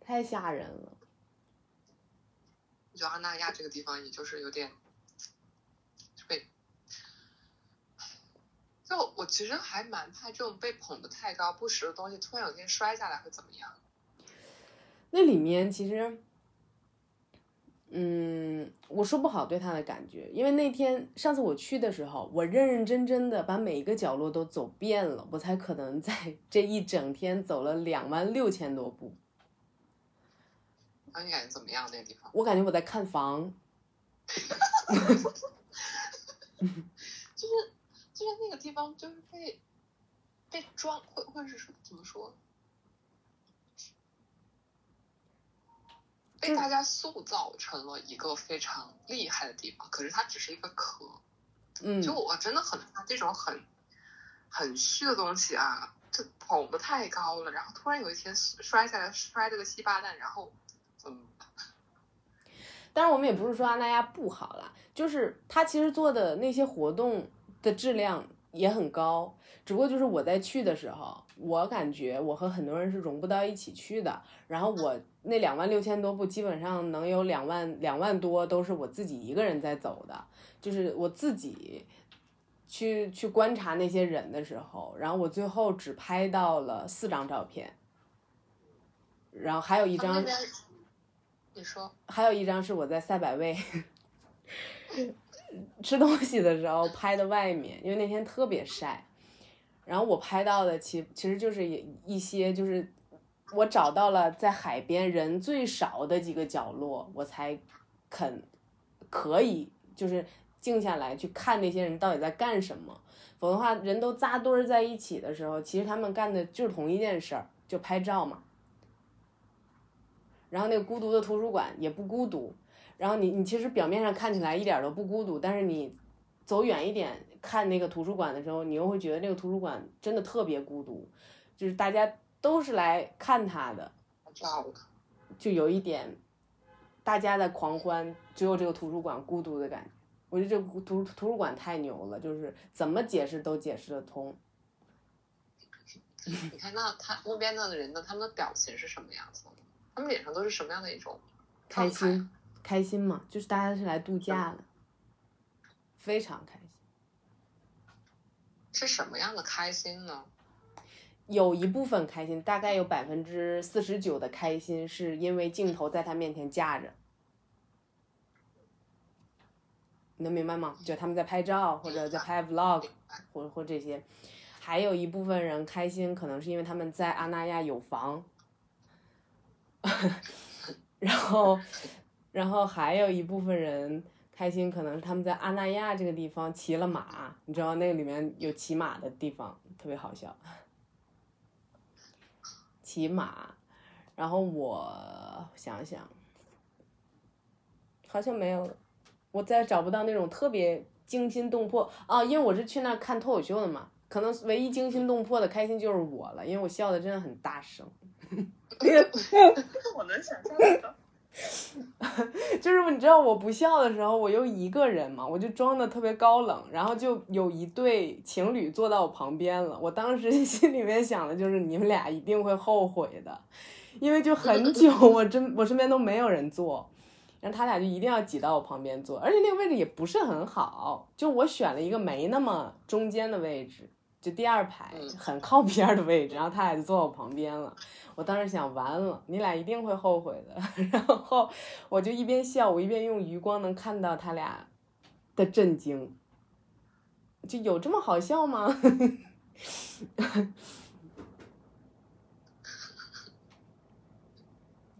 太吓人了。我觉得阿那亚这个地方，也就是有点，就被，就我其实还蛮怕这种被捧得太高、不实的东西，突然有一天摔下来会怎么样？那里面其实，嗯，我说不好对他的感觉，因为那天上次我去的时候，我认认真真的把每一个角落都走遍了，我才可能在 这一整天走了两万六千多步。那你感觉怎么样？那个地方？我感觉我在看房。就是就是那个地方，就是被被装，或或者是说怎么说，被大家塑造成了一个非常厉害的地方，可是它只是一个壳。嗯，就我真的很怕这种很很虚的东西啊，就捧得太高了，然后突然有一天摔下来，摔了个稀巴烂，然后怎么办？当然，我们也不是说阿那亚不好啦，就是他其实做的那些活动的质量也很高，只不过就是我在去的时候，我感觉我和很多人是融不到一起去的。然后我那两万六千多步，基本上能有两万两万多都是我自己一个人在走的，就是我自己去去观察那些人的时候，然后我最后只拍到了四张照片，然后还有一张。你说，还有一张是我在赛百味 吃东西的时候拍的外面，因为那天特别晒。然后我拍到的其其实就是一些，就是我找到了在海边人最少的几个角落，我才肯可以就是静下来去看那些人到底在干什么。否则的话，人都扎堆儿在一起的时候，其实他们干的就是同一件事儿，就拍照嘛。然后那个孤独的图书馆也不孤独，然后你你其实表面上看起来一点都不孤独，但是你走远一点看那个图书馆的时候，你又会觉得那个图书馆真的特别孤独，就是大家都是来看他的，就有一点大家在狂欢，只有这个图书馆孤独的感觉。我觉得这个图图书馆太牛了，就是怎么解释都解释得通。你看那他路边的人呢，他们的表情是什么样子？他们脸上都是什么样的一种开心？开心嘛，就是大家是来度假的，非常开心。是什么样的开心呢？有一部分开心，大概有百分之四十九的开心是因为镜头在他面前架着，你能明白吗？就他们在拍照或者在拍 vlog，或或这些。还有一部分人开心，可能是因为他们在阿那亚有房。然后，然后还有一部分人开心，可能是他们在阿那亚这个地方骑了马，你知道那个里面有骑马的地方，特别好笑。骑马，然后我想想，好像没有，我再找不到那种特别惊心动魄啊，因为我是去那看脱口秀的嘛，可能唯一惊心动魄的开心就是我了，因为我笑的真的很大声。我能想象到，就是你知道我不笑的时候，我又一个人嘛，我就装的特别高冷，然后就有一对情侣坐到我旁边了。我当时 心里面想的就是你们俩一定会后悔的，因为就很 久我真我身边都没有人坐，然后他俩就一定要挤到我旁边坐，而且那个位置也不是很好，就我选了一个没那么中间的位置。就第二排很靠边的位置，然后他俩就坐我旁边了。我当时想，完了，你俩一定会后悔的。然后我就一边笑，我一边用余光能看到他俩的震惊。就有这么好笑吗？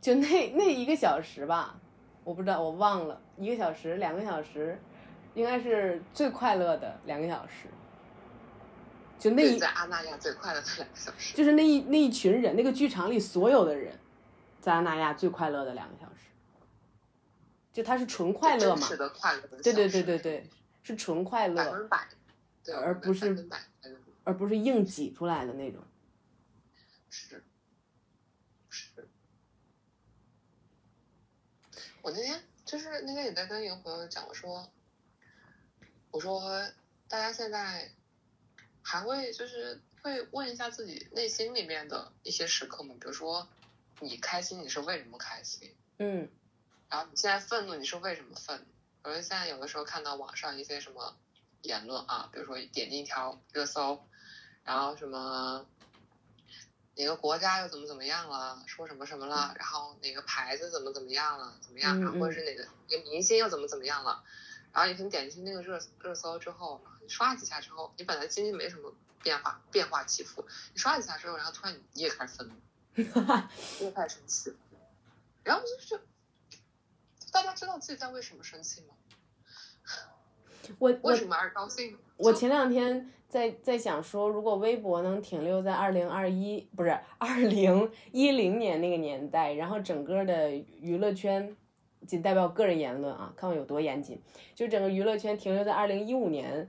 就那那一个小时吧，我不知道，我忘了，一个小时、两个小时，应该是最快乐的两个小时。就那在阿那亚最快乐的两个小时，就是那一那一群人，那个剧场里所有的人，在阿那亚最快乐的两个小时，就他是纯快乐嘛？对对对对对，是纯快乐，百分百，而不是而不是硬挤出来的那种。是是，我那天就是那天也在跟一个朋友讲，我说我说大家现在。还会就是会问一下自己内心里面的一些时刻吗？比如说，你开心你是为什么开心？嗯。然后你现在愤怒你是为什么愤怒？比如现在有的时候看到网上一些什么言论啊，比如说点进一条热搜，然后什么哪个国家又怎么怎么样了，说什么什么了，然后哪个牌子怎么怎么样了，怎么样，然后或者是哪个哪个明星又怎么怎么样了，然后你可能点进那个热热搜之后，你刷几下之后，你本来经济没什么变化变化起伏，你刷几下之后，然后突然你也开始愤怒，你也开始生气，然后就是大家知道自己在为什么生气吗？我为什么而高兴？我前两天在在想说，如果微博能停留在二零二一不是二零一零年那个年代，然后整个的娱乐圈，仅代表个人言论啊，看我有多严谨，就整个娱乐圈停留在二零一五年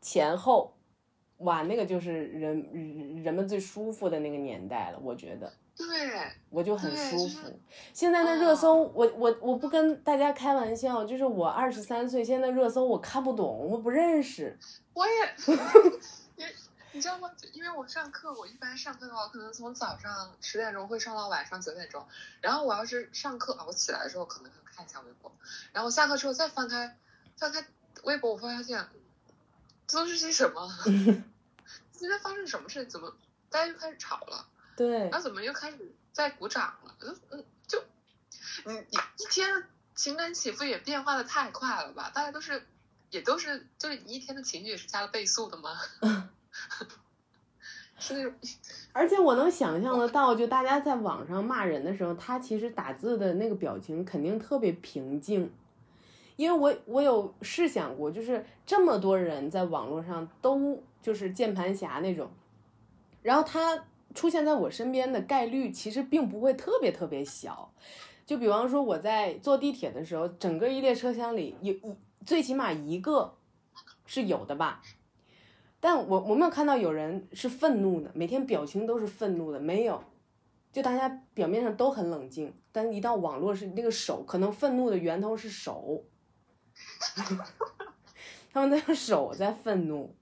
前后，哇，那个就是人人们最舒服的那个年代了，我觉得。对，我就很舒服。现在的热搜，我我我不跟大家开玩笑，就是我二十三岁，现在热搜我看不懂，我不认识。我也，你你知道吗？因为我上课，我一般上课的话，可能从早上十点钟会上到晚上九点钟。然后我要是上课啊，我起来的时候可能会看一下微博，然后下课之后再翻开翻开微博，我发现这都是些什么？今天发生什么事？怎么大家又开始吵了？对然后怎么又开始在鼓掌了？嗯嗯，就你你一天情感起伏也变化的太快了吧？大家都是也都是就是你一天的情绪也是加了倍速的吗？是 而且我能想象得到，就大家在网上骂人的时候，他其实打字的那个表情肯定特别平静，因为我我有试想过，就是这么多人在网络上都就是键盘侠那种，然后他出现在我身边的概率其实并不会特别特别小。就比方说我在坐地铁的时候，整个一列车厢里有一最起码一个是有的吧。但我我没有看到有人是愤怒的，每天表情都是愤怒的，没有，就大家表面上都很冷静，但一到网络是那个手，可能愤怒的源头是手，他们在用手在愤怒，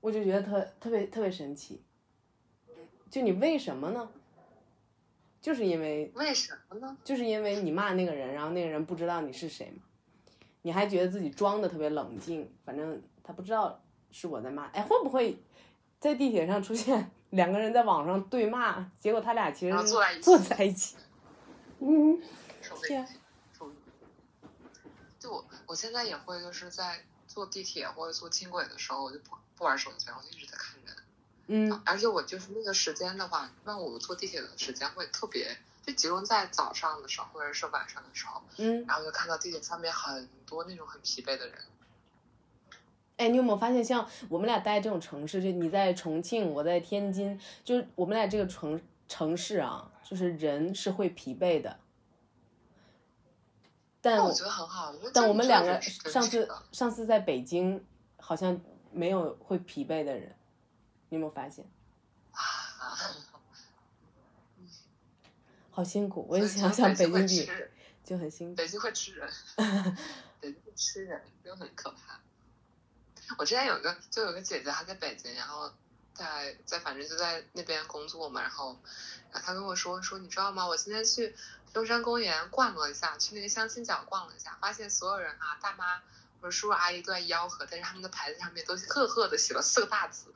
我就觉得特特别特别神奇。就你为什么呢？就是因为为什么呢？就是因为你骂那个人，然后那个人不知道你是谁嘛，你还觉得自己装的特别冷静，反正他不知道是我在骂。哎，会不会在地铁上出现两个人在网上对骂，结果他俩其实坐在一起坐在一起？嗯，手天就我我现在也会就是在坐地铁或者坐轻轨的时候，我就不不玩手机，我就一直在看人。嗯而且我就是那个时间的话，那我坐地铁的时间会特别就集中在早上的时候或者是晚上的时候，嗯，然后就看到地铁上面很多那种很疲惫的人。哎，你有没有发现，像我们俩待这种城市，就你在重庆，我在天津，就是我们俩这个城城市啊，就是人是会疲惫的。但我觉得很好，但我们两个上次上次在北京，好像没有会疲惫的人，你有没有发现？好辛苦，我也想想北京吃就很辛苦。北京会吃人，北京会吃人，就很可怕。我之前有个，就有个姐姐，她在北京，然后在在反正就在那边工作嘛，然后然后她跟我说说，你知道吗？我今天去中山公园逛了一下，去那个相亲角逛了一下，发现所有人啊，大妈或者叔叔阿姨都在吆喝，但是他们的牌子上面都赫赫的写了四个大字，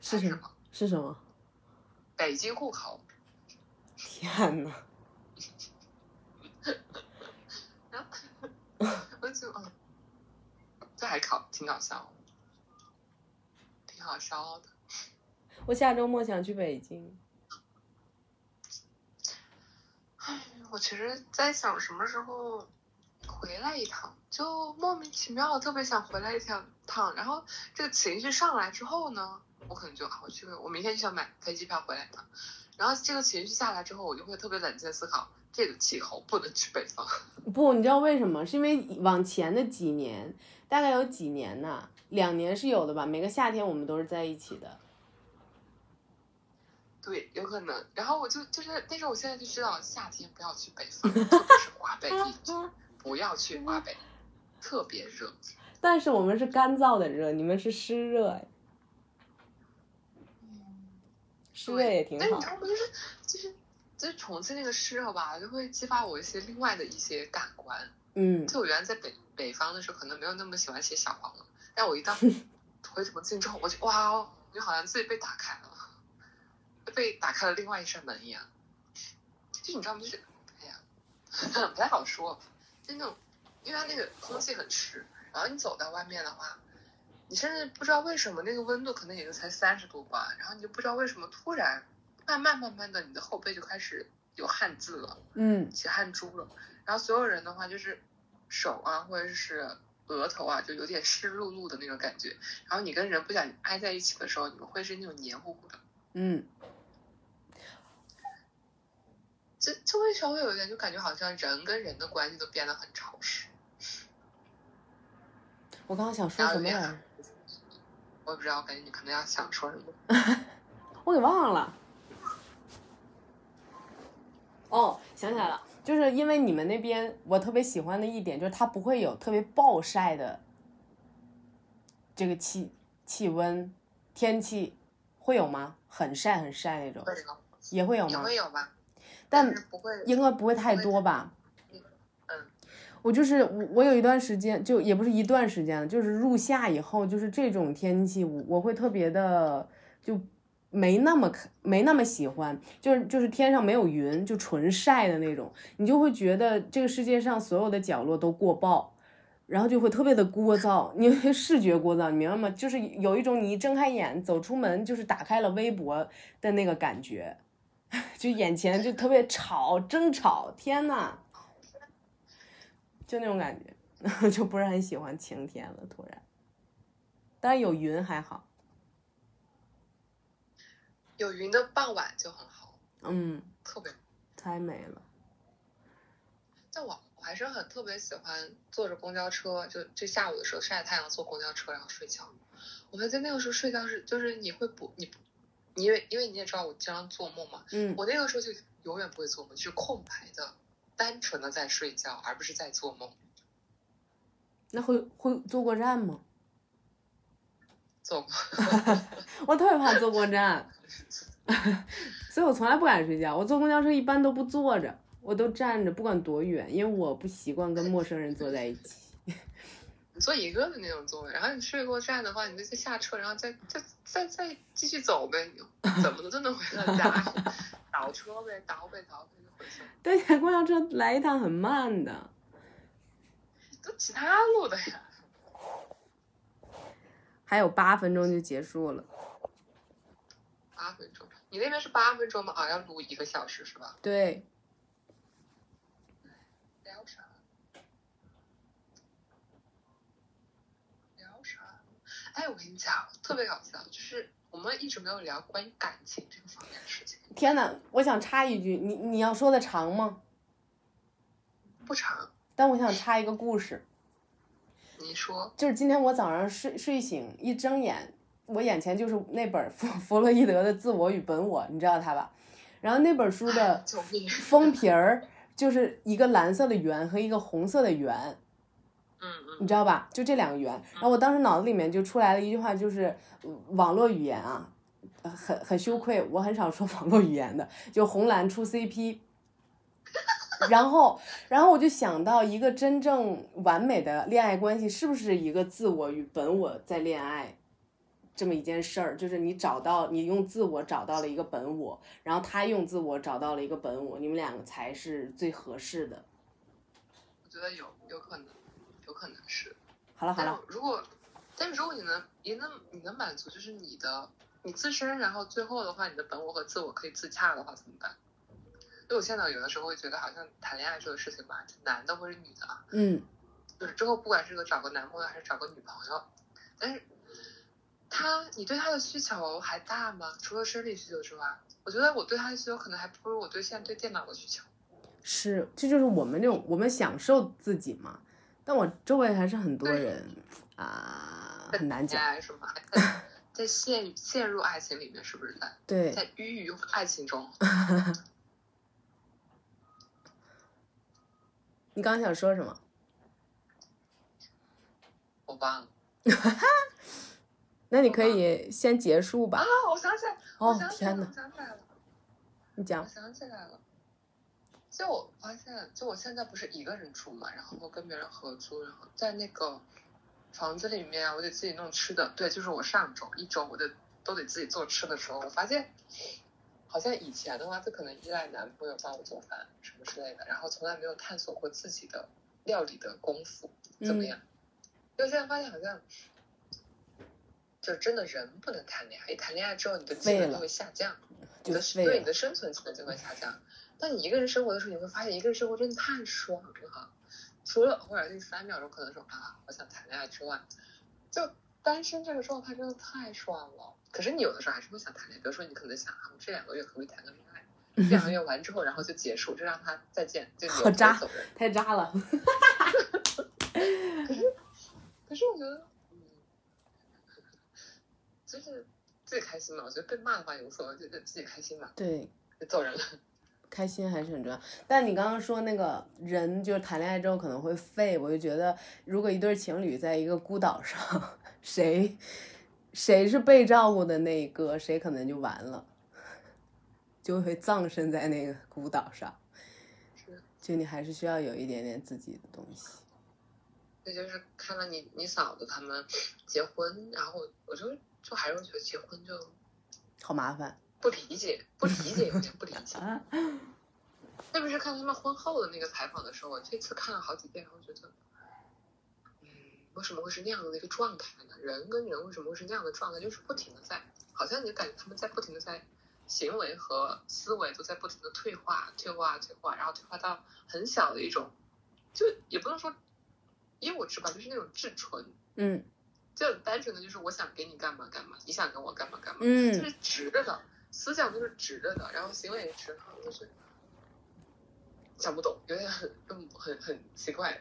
是什么？是什么？北京户口。天呐，然后我就嗯，这还搞挺搞笑的，挺好笑的。我下周末想去北京。我其实在想什么时候回来一趟，就莫名其妙地特别想回来一趟趟。然后这个情绪上来之后呢，我可能就啊，我去，我明天就想买飞机票回来一趟。然后这个情绪下来之后，我就会特别冷静地思考，这个气候不能去北方。不，你知道为什么？是因为往前的几年，大概有几年呢，两年是有的吧。每个夏天我们都是在一起的。对，有可能。然后我就就是，但是我现在就知道，夏天不要去北方，特别是华北地区，不要去华北，特别热。但是我们是干燥的热，你们是湿热哎，湿热也挺好但是你知。道吗？就是就是就是重庆那个湿热吧，就会激发我一些另外的一些感官。嗯就我原来在北北方的时候可能没有那么喜欢写小黄了，但我一到 回重庆之后，我就哇哦，就好像自己被打开了，被打开了另外一扇门一样。就你知道吗？就是哎呀，不太好说，就那种，因为它那个空气很湿，然后你走到外面的话，你甚至不知道为什么那个温度可能也就才三十度吧，然后你就不知道为什么突然慢慢慢慢的你的后背就开始有汗渍了，嗯起汗珠了，然后所有人的话就是手啊或者是额头啊就有点湿漉漉的那种感觉，然后你跟人不想挨在一起的时候，你们会是那种黏糊糊的，嗯，就就会稍微有一点就感觉好像人跟人的关系都变得很潮湿。我刚刚想说什么来着？我也不知道，我感觉你可能要想说什么。我给忘了。哦，想起来了，就是因为你们那边我特别喜欢的一点就是它不会有特别暴晒的这个气气温天气，会有吗？很晒很晒那种会，也也会有吗？会有吧，但不会。应该不会太多吧？我就是我，我有一段时间，就也不是一段时间了，就是入夏以后，就是这种天气，我我会特别的就没那么没那么喜欢，就是就是天上没有云，就纯晒的那种，你就会觉得这个世界上所有的角落都过曝，然后就会特别的聒噪，你会视觉聒噪，你明白吗？就是有一种你一睁开眼走出门就是打开了微博的那个感觉，就眼前就特别吵争吵，天呐！就那种感觉，就不是很喜欢晴天了。突然，当然有云还好，有云的傍晚就很好，嗯，特别。太美了。但我我还是很特别喜欢坐着公交车，就就下午的时候晒着太阳坐公交车然后睡觉。我觉得那个时候睡觉是就是你会不你你因为因为你也知道我经常做梦嘛，嗯，我那个时候就永远不会做梦，就是空白的，单纯的在睡觉，而不是在做梦。那会会坐过站吗？坐过，我特别怕坐过站，所以我从来不敢睡觉。我坐公交车一般都不坐着，我都站着，不管多远，因为我不习惯跟陌生人坐在一起。你坐一个的那种座位，然后你睡过站的话，你就再下车，然后再再再再继续走呗，你怎么的都能回到家，倒车呗，倒呗，倒呗就回去了。对，公交车来一趟很慢的。都其他路的呀。还有八分钟就结束了。八分钟，你那边是八分钟吗？啊，要录一个小时是吧？对，聊啥？聊啥？哎，我跟你讲，特别搞笑，就是我们一直没有聊关于感情这个方面的事情。天呐，我想插一句，你你要说的长吗？不长，但我想插一个故事。你说。就是今天我早上睡睡醒，一睁眼，我眼前就是那本弗 弗洛伊德的《自我与本我》，你知道他吧？然后那本书的！封皮儿就是一个蓝色的圆和一个红色的圆，嗯嗯你知道吧？就这两个圆。然后我当时脑子里面就出来了一句话，就是呃网络语言啊，呃很很羞愧，我很少说网络语言的，就红蓝出 CP。然后，然后我就想到一个真正完美的恋爱关系，是不是一个自我与本我在恋爱这么一件事儿？就是你找到，你用自我找到了一个本我，然后他用自我找到了一个本我，你们两个才是最合适的。我觉得有有可能，有可能是。好了好了，如果，但是如果你能，你能你能满足，就是你的你自身，然后最后的话，你的本我和自我可以自洽的话，怎么办？因为我现在有的时候会觉得，好像谈恋爱这个事情吧，男的或者女的啊，嗯就是之后不管是个找个男朋友还是找个女朋友，但是他你对他的需求还大吗？除了生理需求之外，我觉得我对他的需求可能还不如我对现在对电脑的需求。是，这就是我们这种我们享受自己嘛。但我周围还是很多人啊，很难讲。爱是吗？在 在陷陷入爱情里面，是不是在对，在淤于爱情中？你刚刚想说什么？我忘了 那你可以先结束吧啊。！我想起来，哦天哪我想起来了，你讲我。想起来了。就我发现，就我现在不是一个人住嘛，然后跟别人合租，然后在那个房子里面，我得自己弄吃的。对，就是我上周一周我得都得自己做吃的时候，我发现好像以前的话，就可能依赖男朋友帮我做饭什么之类的，然后从来没有探索过自己的料理的功夫怎么样。就现在发现好像，就真的人不能谈恋爱，一谈恋爱之后，你的技能就会下降，你的对你的生存技能就会下降。但你一个人生活的时候，你会发现一个人生活真的太爽了，除了偶尔那三秒钟可能说啊，我想谈恋爱之外，就单身这个状态真的太爽了。可是你有的时候还是会想谈恋爱，比如说你可能想啊，这两个月可不可以谈个恋爱？这两个月完之后，然后就结束，就让他再见，就好 渣，太渣了。可是，可是我觉得，嗯，就是自己开心嘛。我觉得被骂的话也无所谓，就自己开心嘛。对，就走人了。开心还是很重要，但你刚刚说那个人就是谈恋爱之后可能会废，我就觉得如果一对情侣在一个孤岛上，谁谁是被照顾的那一个，谁可能就完了，就会葬身在那个孤岛上。是，就你还是需要有一点点自己的东西。那就是看到你你嫂子他们结婚，然后我就就还是觉得结婚就好麻烦。不理解，不理解，有点不理解。特别是看他们婚后的那个采访的时候，我这次看了好几遍，我觉得，嗯，为什么会是那样的一个状态呢？人跟人为什么会是那样的状态？就是不停的在，好像你感觉他们在不停的在行为和思维都在不停的退化、退化、退化，然后退化到很小的一种，就也不能说因为我直白，就是那种至纯。嗯，就单纯的就是我想给你干嘛干嘛，你想跟我干嘛干嘛，嗯，就是直着的。思想就是直着的，然后行为也直，就是想不懂，有点很很很很奇怪。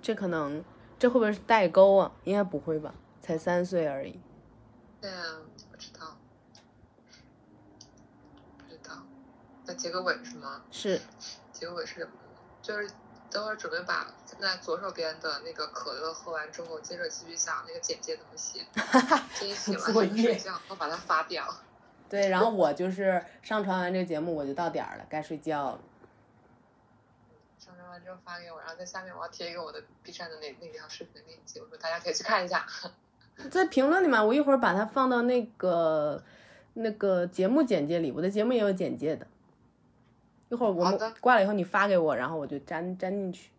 这可能这会不会是代沟啊？应该不会吧？才三岁而已。对啊，不知道，不知道。那结个尾是吗？是。结个尾是什么？就是。等会儿准备把那左手边的那个可乐喝完之后，接着继续想那个简介怎么写，先写完睡觉，我把它发掉。对，然后我就是上传完这个节目，我就到点儿了，该睡觉了。上传完之后发给我，然后在下面我要贴一个我的 B 站的那那条视频的链接，我说大家可以去看一下。在评论里面，我一会儿把它放到那个那个节目简介里，我的节目也有简介的。一会儿我们挂了以后，你发给我，然后我就粘粘进去。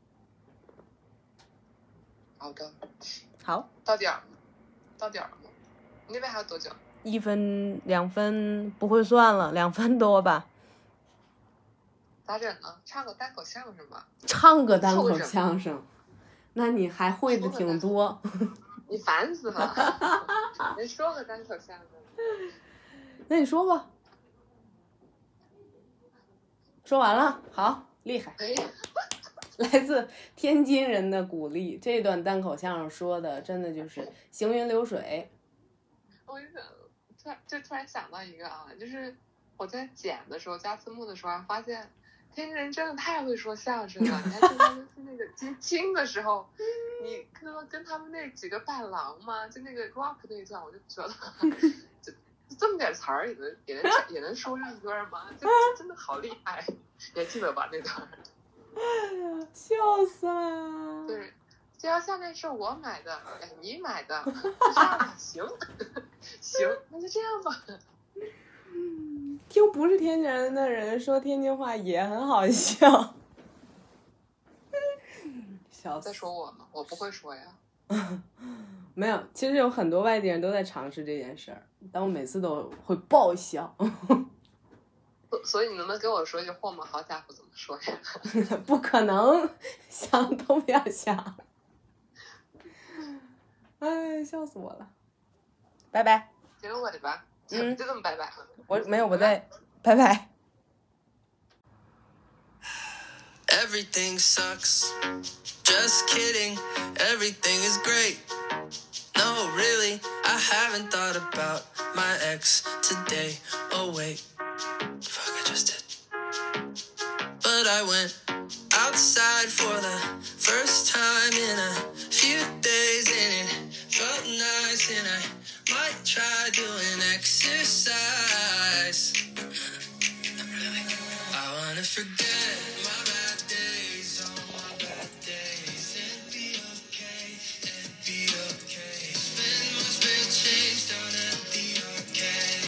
好的，好。到点儿了，到点儿了吗？那边还有多久？一分两分不会算了，两分多吧。咋整呢？唱个单口相声吧。唱个单口相声，那你还会的挺多。你烦死了！你说个单口相声。那你说吧。说完了，好厉害！来自天津人的鼓励，这段单口相声说的真的就是行云流水。我就想，突然就突然想到一个啊，就是我在剪的时候加字幕的时候，发现天津人真的太会说相声了。你还记得他们是那个接亲的时候，你跟跟他们那几个伴郎吗？就那个 rock 那一段，我就觉得就。这么点词儿也能也能 也能说上一段吗？就真的好厉害！你还记得吧那段？笑死了！对，这条项链是我买的，哎，你买的，这样吧，行，行，那就这样吧。听不是天津人的人说天津话也很好笑。笑在说我吗？我不会说呀。没有，其实有很多外地人都在尝试这件事儿，但我每次都会爆笑。所以你能不能给我说一句“货吗？好家伙，怎么说呀？不可能，想都不要想。哎，笑死我了！拜拜。结个尾吧。嗯，就这么拜拜。我没有，我在拜拜。Everything sucks. Just kidding. Everything is great. No, really, I haven't thought about my ex today. Oh, wait. Fuck, I just did. But I went outside for the first time in a few days, and it felt nice, and I might try doing exercise. I wanna forget